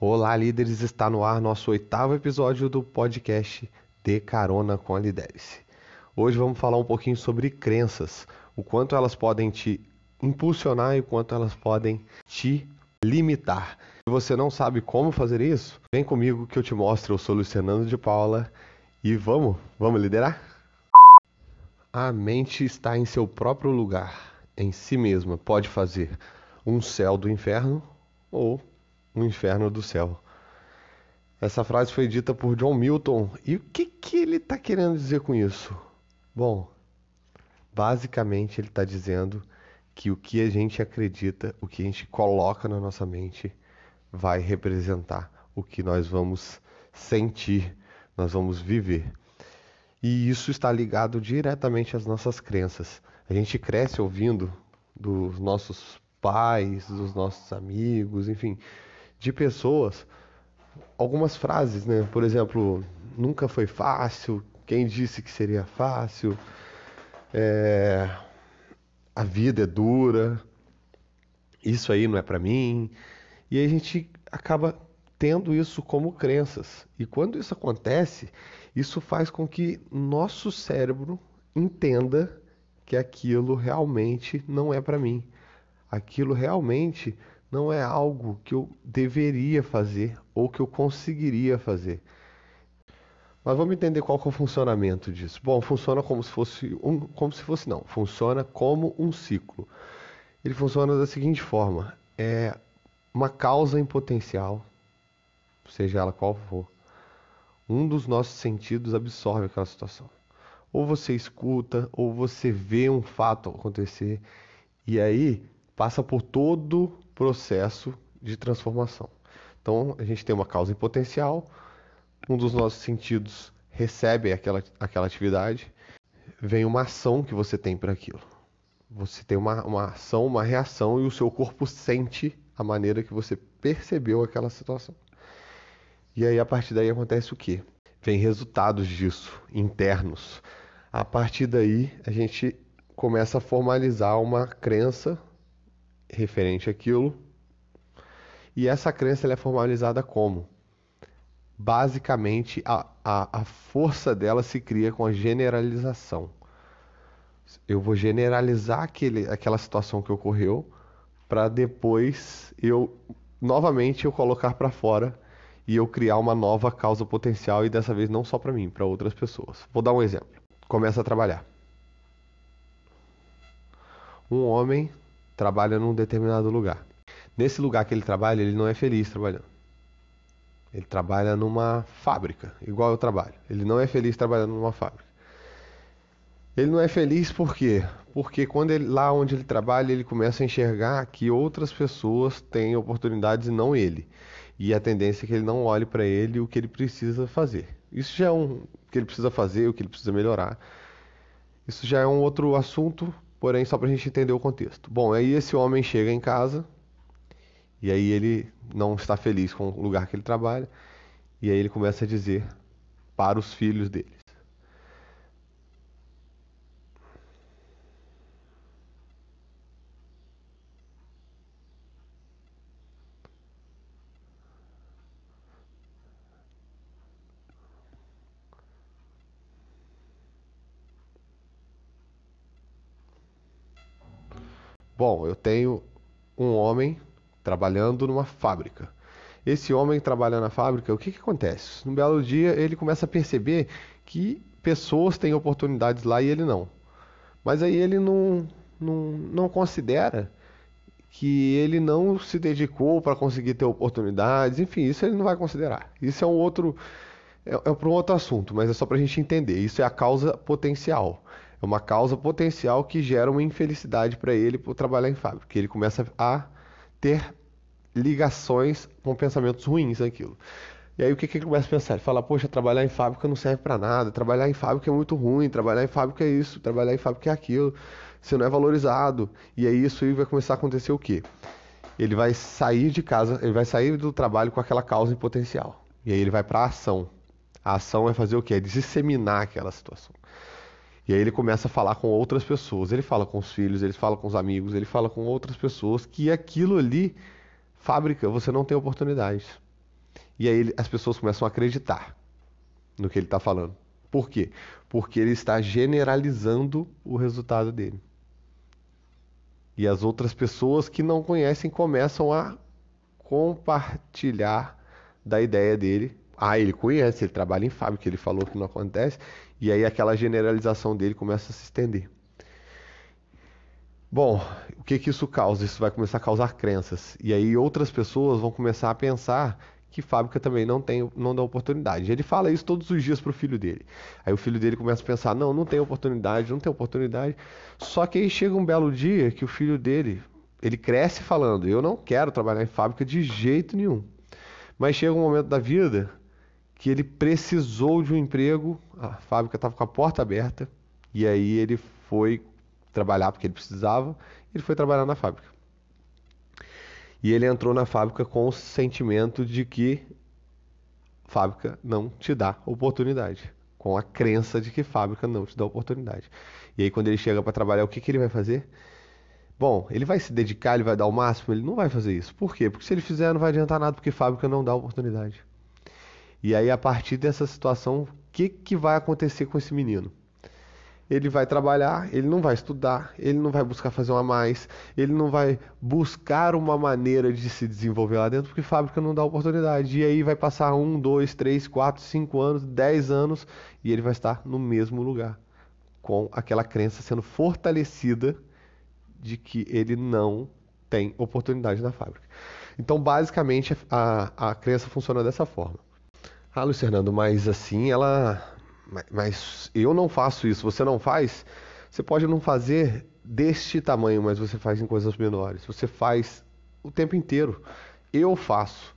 Olá, líderes! Está no ar nosso oitavo episódio do podcast De Carona com a Liderice. Hoje vamos falar um pouquinho sobre crenças, o quanto elas podem te impulsionar e o quanto elas podem te limitar. Se você não sabe como fazer isso, vem comigo que eu te mostro. Eu sou Luciano de Paula e vamos, vamos liderar? A mente está em seu próprio lugar, em si mesma. Pode fazer um céu do inferno ou um inferno do céu. Essa frase foi dita por John Milton. E o que, que ele está querendo dizer com isso? Bom, basicamente ele está dizendo que o que a gente acredita, o que a gente coloca na nossa mente, vai representar o que nós vamos sentir, nós vamos viver. E isso está ligado diretamente às nossas crenças. A gente cresce ouvindo dos nossos pais, dos nossos amigos, enfim, de pessoas algumas frases, né? Por exemplo, nunca foi fácil, quem disse que seria fácil, é, a vida é dura, isso aí não é para mim. E a gente acaba tendo isso como crenças. E quando isso acontece, isso faz com que nosso cérebro entenda que aquilo realmente não é para mim. Aquilo realmente não é algo que eu deveria fazer ou que eu conseguiria fazer. Mas vamos entender qual é o funcionamento disso. Bom, funciona como se fosse um, como se fosse não, funciona como um ciclo. Ele funciona da seguinte forma: é uma causa em potencial, seja ela qual for. Um dos nossos sentidos absorve aquela situação. Ou você escuta, ou você vê um fato acontecer, e aí passa por todo processo de transformação. Então, a gente tem uma causa em potencial, um dos nossos sentidos recebe aquela, aquela atividade, vem uma ação que você tem para aquilo. Você tem uma, uma ação, uma reação, e o seu corpo sente a maneira que você percebeu aquela situação. E aí, a partir daí, acontece o quê? Vem resultados disso, internos. A partir daí, a gente começa a formalizar uma crença referente àquilo. E essa crença é formalizada como? Basicamente, a, a, a força dela se cria com a generalização. Eu vou generalizar aquele, aquela situação que ocorreu para depois eu novamente eu colocar para fora e eu criar uma nova causa potencial e dessa vez não só para mim, para outras pessoas. Vou dar um exemplo. Começa a trabalhar. Um homem trabalha num determinado lugar. Nesse lugar que ele trabalha, ele não é feliz trabalhando. Ele trabalha numa fábrica, igual eu trabalho. Ele não é feliz trabalhando numa fábrica. Ele não é feliz por quê? Porque quando ele, lá onde ele trabalha, ele começa a enxergar que outras pessoas têm oportunidades e não ele. E a tendência é que ele não olhe para ele o que ele precisa fazer. Isso já é um que ele precisa fazer, o que ele precisa melhorar. Isso já é um outro assunto porém só para a gente entender o contexto. Bom, aí esse homem chega em casa e aí ele não está feliz com o lugar que ele trabalha e aí ele começa a dizer para os filhos deles: Bom, eu tenho um homem trabalhando numa fábrica. Esse homem trabalha na fábrica, o que, que acontece? Num belo dia ele começa a perceber que pessoas têm oportunidades lá e ele não. Mas aí ele não, não, não considera que ele não se dedicou para conseguir ter oportunidades, enfim, isso ele não vai considerar. Isso é um outro é, é para um outro assunto, mas é só para a gente entender. Isso é a causa potencial. É uma causa potencial que gera uma infelicidade para ele por trabalhar em fábrica. Que ele começa a ter ligações com pensamentos ruins naquilo. E aí o que, que ele começa a pensar? Ele fala, poxa, trabalhar em fábrica não serve para nada, trabalhar em fábrica é muito ruim, trabalhar em fábrica é isso, trabalhar em fábrica é aquilo, você não é valorizado. E aí isso aí vai começar a acontecer o quê? Ele vai sair de casa, ele vai sair do trabalho com aquela causa em potencial. E aí ele vai para a ação. A ação é fazer o quê? É disseminar aquela situação. E aí ele começa a falar com outras pessoas. Ele fala com os filhos, ele fala com os amigos, ele fala com outras pessoas que aquilo ali, fábrica, você não tem oportunidades. E aí ele, as pessoas começam a acreditar no que ele está falando. Por quê? Porque ele está generalizando o resultado dele. E as outras pessoas que não conhecem começam a compartilhar da ideia dele. Ah, ele conhece, ele trabalha em fábrica, ele falou que não acontece. E aí aquela generalização dele começa a se estender. Bom, o que que isso causa? Isso vai começar a causar crenças. E aí outras pessoas vão começar a pensar que fábrica também não tem, não dá oportunidade. Ele fala isso todos os dias para o filho dele. Aí o filho dele começa a pensar: não, não tem oportunidade, não tem oportunidade. Só que aí chega um belo dia que o filho dele, ele cresce falando: eu não quero trabalhar em fábrica de jeito nenhum. Mas chega um momento da vida que ele precisou de um emprego, a fábrica estava com a porta aberta e aí ele foi trabalhar porque ele precisava. Ele foi trabalhar na fábrica. E ele entrou na fábrica com o sentimento de que fábrica não te dá oportunidade, com a crença de que fábrica não te dá oportunidade. E aí quando ele chega para trabalhar, o que, que ele vai fazer? Bom, ele vai se dedicar, ele vai dar o máximo, ele não vai fazer isso. Por quê? Porque se ele fizer não vai adiantar nada, porque fábrica não dá oportunidade. E aí a partir dessa situação, o que, que vai acontecer com esse menino? ele vai trabalhar, ele não vai estudar, ele não vai buscar fazer uma mais, ele não vai buscar uma maneira de se desenvolver lá dentro, porque fábrica não dá oportunidade. E aí vai passar um, dois, três, quatro, cinco anos, dez anos, e ele vai estar no mesmo lugar, com aquela crença sendo fortalecida de que ele não tem oportunidade na fábrica. Então, basicamente, a, a crença funciona dessa forma. Ah, Luiz Fernando, mas assim ela mas eu não faço isso, você não faz. Você pode não fazer deste tamanho, mas você faz em coisas menores. Você faz o tempo inteiro. Eu faço.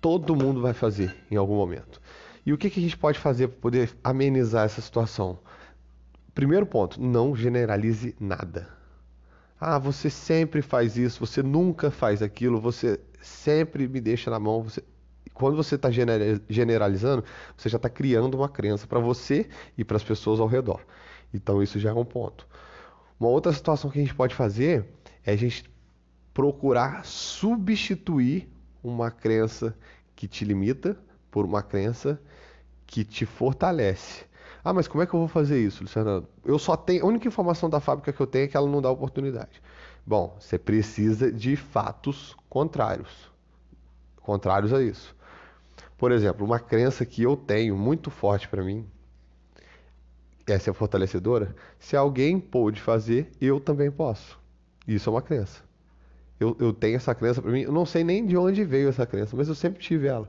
Todo mundo vai fazer em algum momento. E o que, que a gente pode fazer para poder amenizar essa situação? Primeiro ponto, não generalize nada. Ah, você sempre faz isso, você nunca faz aquilo, você sempre me deixa na mão, você quando você está generalizando, você já está criando uma crença para você e para as pessoas ao redor. Então isso já é um ponto. Uma outra situação que a gente pode fazer é a gente procurar substituir uma crença que te limita por uma crença que te fortalece. Ah, mas como é que eu vou fazer isso, Luciano? Eu só tenho. A única informação da fábrica que eu tenho é que ela não dá oportunidade. Bom, você precisa de fatos contrários. Contrários a isso. Por exemplo, uma crença que eu tenho muito forte para mim, essa é fortalecedora, se alguém pôde fazer, eu também posso. Isso é uma crença. Eu, eu tenho essa crença para mim, eu não sei nem de onde veio essa crença, mas eu sempre tive ela.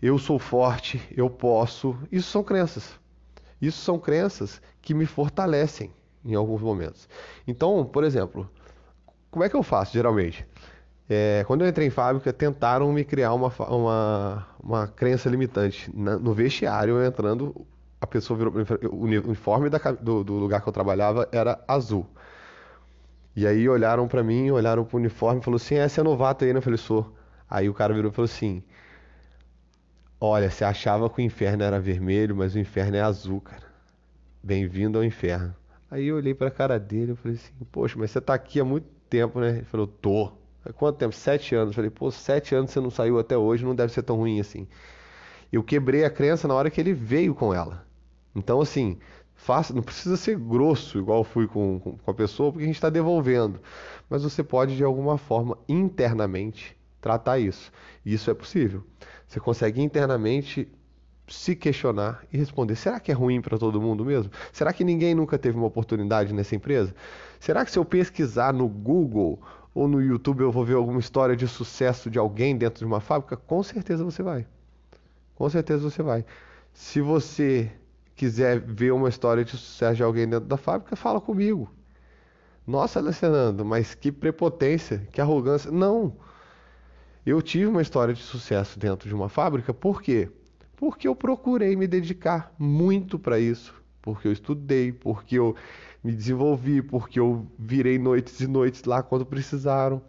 Eu sou forte, eu posso. Isso são crenças. Isso são crenças que me fortalecem em alguns momentos. Então, por exemplo, como é que eu faço geralmente? É, quando eu entrei em fábrica, tentaram me criar uma, uma, uma crença limitante. Na, no vestiário, eu entrando, a pessoa virou. O uniforme da, do, do, lugar que eu trabalhava era azul. E aí olharam para mim, olharam pro uniforme e falou assim: é, você é novato aí, né? Eu falei: sou. Aí o cara virou e falou assim: Olha, você achava que o inferno era vermelho, mas o inferno é azul, cara. Bem-vindo ao inferno. Aí eu olhei pra cara dele e falei assim: Poxa, mas você tá aqui há muito tempo, né? Ele falou: Tô. Quanto tempo? Sete anos. Falei, pô, sete anos você não saiu até hoje, não deve ser tão ruim assim. Eu quebrei a crença na hora que ele veio com ela. Então, assim, faça, não precisa ser grosso, igual fui com, com, com a pessoa, porque a gente está devolvendo. Mas você pode, de alguma forma, internamente, tratar isso. E isso é possível. Você consegue internamente se questionar e responder: será que é ruim para todo mundo mesmo? Será que ninguém nunca teve uma oportunidade nessa empresa? Será que se eu pesquisar no Google ou no YouTube eu vou ver alguma história de sucesso de alguém dentro de uma fábrica, com certeza você vai. Com certeza você vai. Se você quiser ver uma história de sucesso de alguém dentro da fábrica, fala comigo. Nossa, Alessandro, mas que prepotência, que arrogância. Não. Eu tive uma história de sucesso dentro de uma fábrica, por quê? Porque eu procurei me dedicar muito para isso, porque eu estudei, porque eu me desenvolvi, porque eu virei noites e noites lá quando precisaram.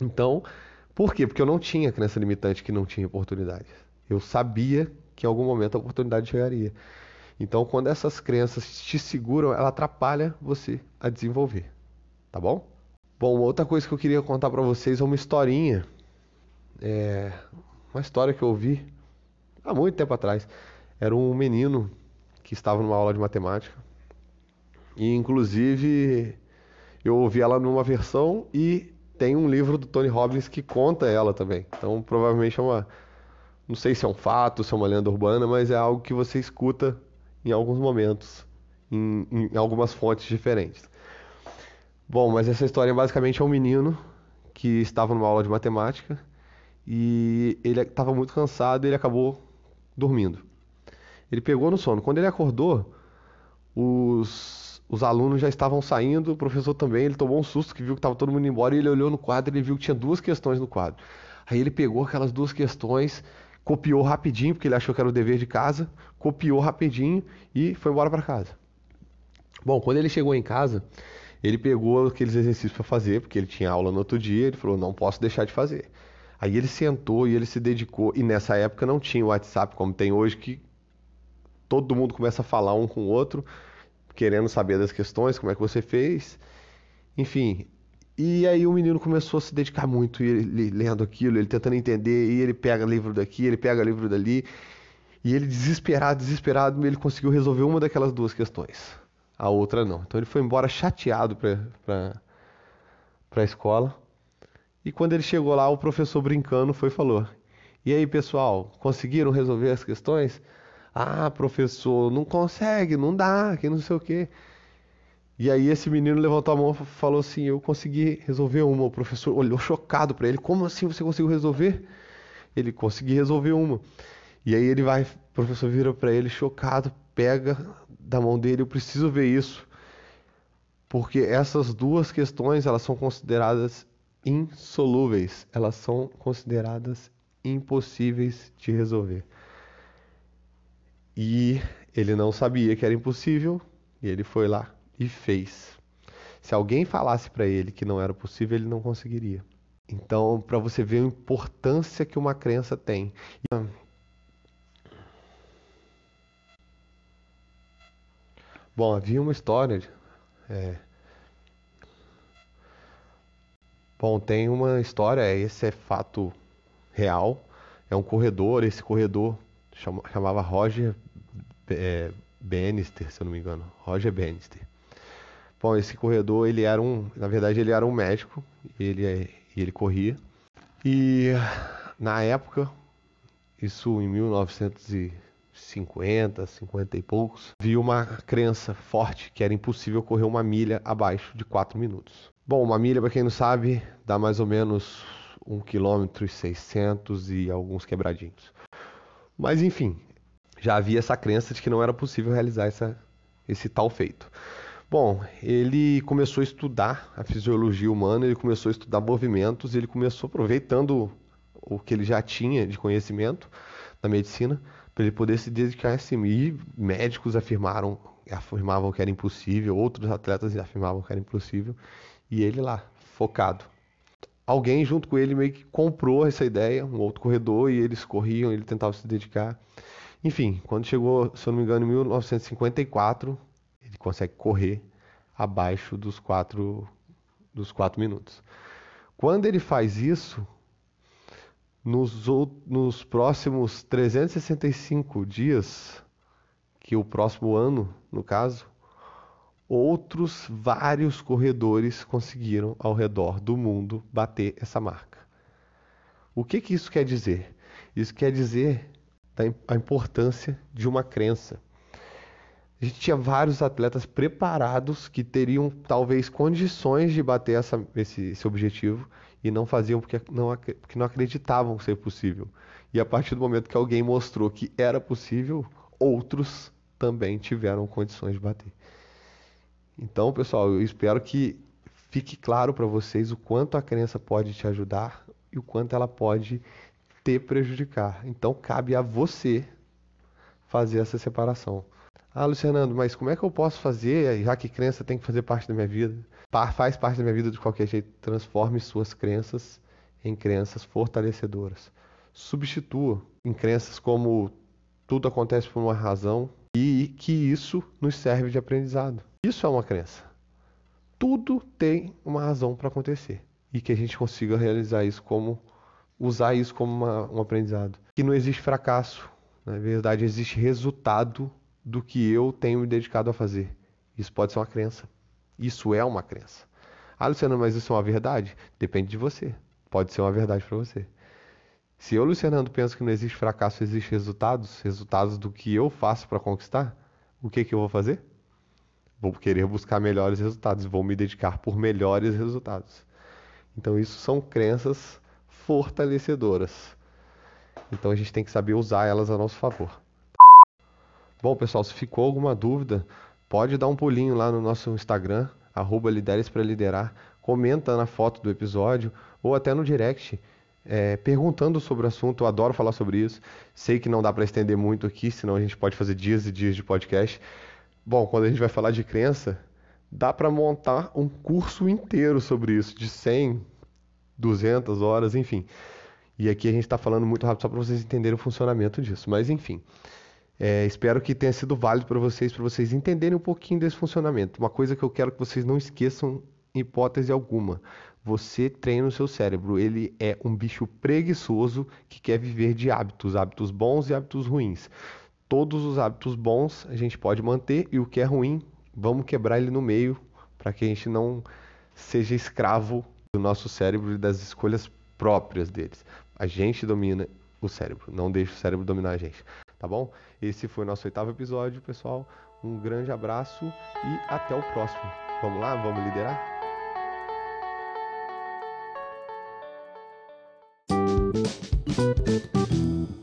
Então, por quê? Porque eu não tinha crença limitante que não tinha oportunidade. Eu sabia que em algum momento a oportunidade chegaria. Então, quando essas crenças te seguram, ela atrapalha você a desenvolver. Tá bom? Bom, outra coisa que eu queria contar para vocês é uma historinha é uma história que eu ouvi há muito tempo atrás. Era um menino que estava numa aula de matemática. E inclusive eu ouvi ela numa versão e tem um livro do Tony Robbins que conta ela também. Então provavelmente é uma. Não sei se é um fato, se é uma lenda urbana, mas é algo que você escuta em alguns momentos, em, em algumas fontes diferentes. Bom, mas essa história basicamente é um menino que estava numa aula de matemática e ele estava muito cansado e ele acabou dormindo. Ele pegou no sono. Quando ele acordou, os, os alunos já estavam saindo, o professor também. Ele tomou um susto que viu que estava todo mundo embora e ele olhou no quadro e viu que tinha duas questões no quadro. Aí ele pegou aquelas duas questões, copiou rapidinho, porque ele achou que era o dever de casa, copiou rapidinho e foi embora para casa. Bom, quando ele chegou em casa, ele pegou aqueles exercícios para fazer, porque ele tinha aula no outro dia, ele falou: "Não posso deixar de fazer". Aí ele sentou e ele se dedicou, e nessa época não tinha o WhatsApp como tem hoje que todo mundo começa a falar um com o outro, querendo saber das questões, como é que você fez. Enfim, e aí o menino começou a se dedicar muito, ele lendo aquilo, ele tentando entender, e ele pega livro daqui, ele pega livro dali, e ele desesperado, desesperado, ele conseguiu resolver uma daquelas duas questões a outra não. Então ele foi embora chateado para a escola. E quando ele chegou lá, o professor brincando foi e falou: E aí, pessoal, conseguiram resolver as questões? Ah, professor, não consegue, não dá, que não sei o quê. E aí esse menino levantou a mão e falou assim: Eu consegui resolver uma. O professor olhou chocado para ele: Como assim você conseguiu resolver? Ele consegui resolver uma. E aí ele vai, o professor vira para ele chocado, pega da mão dele, eu preciso ver isso. Porque essas duas questões, elas são consideradas insolúveis, elas são consideradas impossíveis de resolver. E ele não sabia que era impossível, e ele foi lá e fez. Se alguém falasse para ele que não era possível, ele não conseguiria. Então, para você ver a importância que uma crença tem. Bom, havia uma história. É... Bom, tem uma história, esse é fato real. É um corredor, esse corredor chamava Roger é, Bannister, se eu não me engano. Roger Bannister. Bom, esse corredor, ele era um. Na verdade, ele era um médico. Ele, é, ele corria. E na época, isso em 1900 50, 50 e poucos, vi uma crença forte que era impossível correr uma milha abaixo de 4 minutos. Bom, uma milha, para quem não sabe, dá mais ou menos 1 km 600 e alguns quebradinhos. Mas enfim, já havia essa crença de que não era possível realizar essa, esse tal feito. Bom, ele começou a estudar a fisiologia humana, ele começou a estudar movimentos, ele começou aproveitando o que ele já tinha de conhecimento da medicina, para ele poder se dedicar a si. E médicos afirmaram, afirmavam que era impossível, outros atletas afirmavam que era impossível, e ele lá, focado. Alguém junto com ele meio que comprou essa ideia, um outro corredor, e eles corriam, ele tentava se dedicar. Enfim, quando chegou, se eu não me engano, em 1954, ele consegue correr abaixo dos quatro, dos quatro minutos. Quando ele faz isso, nos, nos próximos 365 dias, que o próximo ano, no caso, outros vários corredores conseguiram ao redor do mundo bater essa marca. O que, que isso quer dizer? Isso quer dizer a importância de uma crença. A gente tinha vários atletas preparados que teriam talvez condições de bater essa, esse, esse objetivo e não faziam porque não, porque não acreditavam ser possível. E a partir do momento que alguém mostrou que era possível, outros também tiveram condições de bater. Então, pessoal, eu espero que fique claro para vocês o quanto a crença pode te ajudar e o quanto ela pode te prejudicar. Então, cabe a você fazer essa separação. Ah, Luciano, mas como é que eu posso fazer, já que crença tem que fazer parte da minha vida? Faz parte da minha vida de qualquer jeito. Transforme suas crenças em crenças fortalecedoras. Substitua em crenças como tudo acontece por uma razão e que isso nos serve de aprendizado. Isso é uma crença. Tudo tem uma razão para acontecer e que a gente consiga realizar isso como usar isso como uma, um aprendizado. Que não existe fracasso, na verdade existe resultado do que eu tenho me dedicado a fazer. Isso pode ser uma crença. Isso é uma crença. Ah, Luciano, mas isso é uma verdade? Depende de você. Pode ser uma verdade para você. Se eu, Luciano, penso que não existe fracasso, existe resultados, resultados do que eu faço para conquistar, o que, que eu vou fazer? Vou querer buscar melhores resultados, vou me dedicar por melhores resultados. Então, isso são crenças fortalecedoras. Então, a gente tem que saber usar elas a nosso favor. Bom, pessoal, se ficou alguma dúvida, pode dar um pulinho lá no nosso Instagram, arroba Lideres para Liderar, comenta na foto do episódio ou até no direct, é, perguntando sobre o assunto. Eu adoro falar sobre isso. Sei que não dá para estender muito aqui, senão a gente pode fazer dias e dias de podcast. Bom, quando a gente vai falar de crença, dá para montar um curso inteiro sobre isso, de 100, 200 horas, enfim. E aqui a gente está falando muito rápido só para vocês entenderem o funcionamento disso. Mas enfim, é, espero que tenha sido válido para vocês, para vocês entenderem um pouquinho desse funcionamento. Uma coisa que eu quero que vocês não esqueçam, hipótese alguma. Você treina o seu cérebro. Ele é um bicho preguiçoso que quer viver de hábitos, hábitos bons e hábitos ruins todos os hábitos bons a gente pode manter e o que é ruim, vamos quebrar ele no meio para que a gente não seja escravo do nosso cérebro e das escolhas próprias deles. A gente domina o cérebro, não deixa o cérebro dominar a gente, tá bom? Esse foi o nosso oitavo episódio, pessoal. Um grande abraço e até o próximo. Vamos lá, vamos liderar? Música